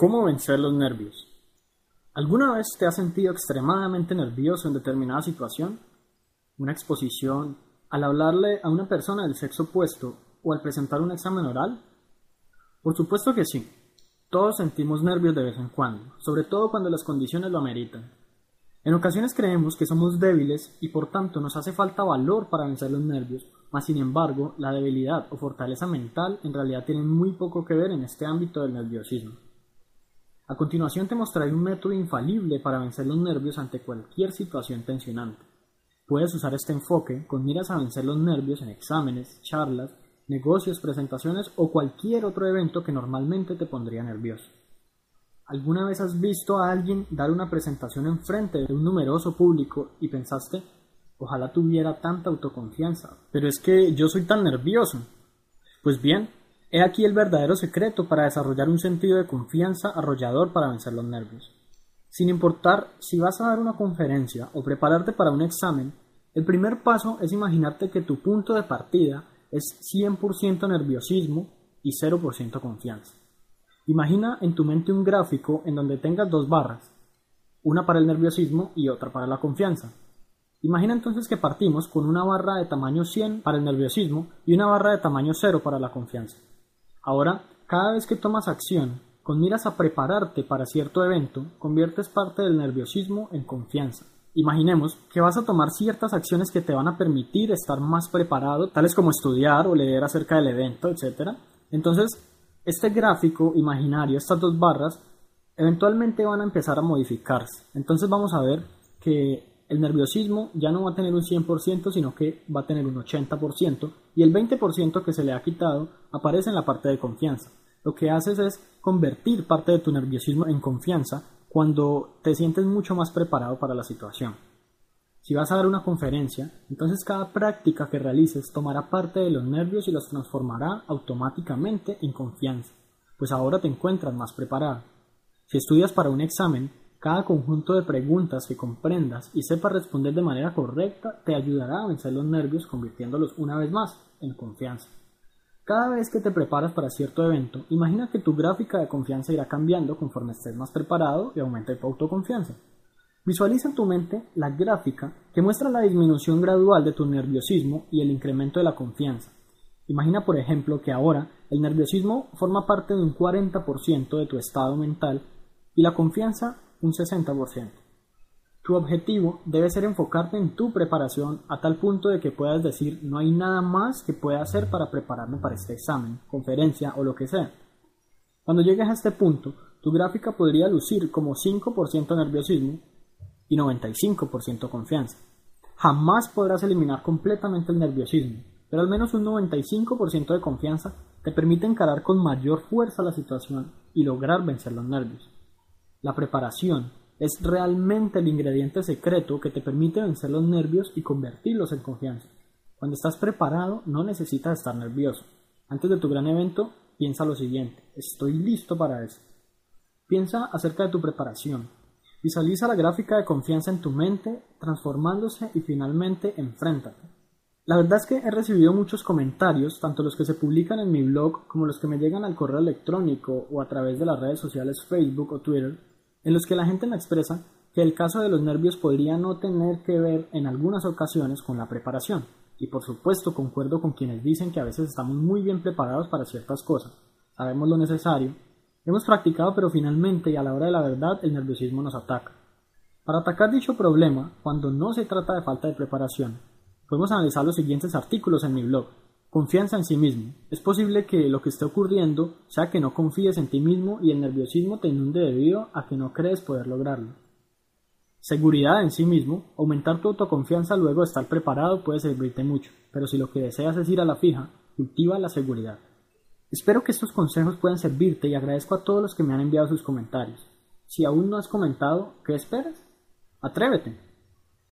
¿Cómo vencer los nervios? ¿Alguna vez te has sentido extremadamente nervioso en determinada situación? ¿Una exposición? ¿Al hablarle a una persona del sexo opuesto o al presentar un examen oral? Por supuesto que sí. Todos sentimos nervios de vez en cuando, sobre todo cuando las condiciones lo ameritan. En ocasiones creemos que somos débiles y por tanto nos hace falta valor para vencer los nervios, mas sin embargo la debilidad o fortaleza mental en realidad tienen muy poco que ver en este ámbito del nerviosismo. A continuación te mostraré un método infalible para vencer los nervios ante cualquier situación tensionante. Puedes usar este enfoque con miras a vencer los nervios en exámenes, charlas, negocios, presentaciones o cualquier otro evento que normalmente te pondría nervioso. ¿Alguna vez has visto a alguien dar una presentación en frente de un numeroso público y pensaste, ojalá tuviera tanta autoconfianza, pero es que yo soy tan nervioso? Pues bien, He aquí el verdadero secreto para desarrollar un sentido de confianza arrollador para vencer los nervios. Sin importar si vas a dar una conferencia o prepararte para un examen, el primer paso es imaginarte que tu punto de partida es 100% nerviosismo y 0% confianza. Imagina en tu mente un gráfico en donde tengas dos barras, una para el nerviosismo y otra para la confianza. Imagina entonces que partimos con una barra de tamaño 100 para el nerviosismo y una barra de tamaño 0 para la confianza. Ahora, cada vez que tomas acción con miras a prepararte para cierto evento, conviertes parte del nerviosismo en confianza. Imaginemos que vas a tomar ciertas acciones que te van a permitir estar más preparado, tales como estudiar o leer acerca del evento, etc. Entonces, este gráfico imaginario, estas dos barras, eventualmente van a empezar a modificarse. Entonces vamos a ver que el nerviosismo ya no va a tener un 100%, sino que va a tener un 80%, y el 20% que se le ha quitado aparece en la parte de confianza. Lo que haces es convertir parte de tu nerviosismo en confianza cuando te sientes mucho más preparado para la situación. Si vas a dar una conferencia, entonces cada práctica que realices tomará parte de los nervios y los transformará automáticamente en confianza, pues ahora te encuentras más preparado. Si estudias para un examen, cada conjunto de preguntas que comprendas y sepas responder de manera correcta te ayudará a vencer los nervios convirtiéndolos una vez más en confianza. Cada vez que te preparas para cierto evento, imagina que tu gráfica de confianza irá cambiando conforme estés más preparado y aumente tu autoconfianza. Visualiza en tu mente la gráfica que muestra la disminución gradual de tu nerviosismo y el incremento de la confianza. Imagina, por ejemplo, que ahora el nerviosismo forma parte de un 40% de tu estado mental y la confianza un 60%. Tu objetivo debe ser enfocarte en tu preparación a tal punto de que puedas decir no hay nada más que pueda hacer para prepararme para este examen, conferencia o lo que sea. Cuando llegues a este punto, tu gráfica podría lucir como 5% nerviosismo y 95% confianza. Jamás podrás eliminar completamente el nerviosismo, pero al menos un 95% de confianza te permite encarar con mayor fuerza la situación y lograr vencer los nervios. La preparación es realmente el ingrediente secreto que te permite vencer los nervios y convertirlos en confianza. Cuando estás preparado no necesitas estar nervioso. Antes de tu gran evento, piensa lo siguiente, estoy listo para eso. Piensa acerca de tu preparación. Visualiza la gráfica de confianza en tu mente, transformándose y finalmente enfréntate. La verdad es que he recibido muchos comentarios, tanto los que se publican en mi blog como los que me llegan al correo electrónico o a través de las redes sociales Facebook o Twitter, en los que la gente me expresa que el caso de los nervios podría no tener que ver en algunas ocasiones con la preparación. Y por supuesto concuerdo con quienes dicen que a veces estamos muy bien preparados para ciertas cosas, sabemos lo necesario, hemos practicado pero finalmente y a la hora de la verdad el nerviosismo nos ataca. Para atacar dicho problema, cuando no se trata de falta de preparación, podemos analizar los siguientes artículos en mi blog. Confianza en sí mismo. Es posible que lo que esté ocurriendo sea que no confíes en ti mismo y el nerviosismo te inunde debido a que no crees poder lograrlo. Seguridad en sí mismo. Aumentar tu autoconfianza luego de estar preparado puede servirte mucho, pero si lo que deseas es ir a la fija, cultiva la seguridad. Espero que estos consejos puedan servirte y agradezco a todos los que me han enviado sus comentarios. Si aún no has comentado, ¿qué esperas? Atrévete.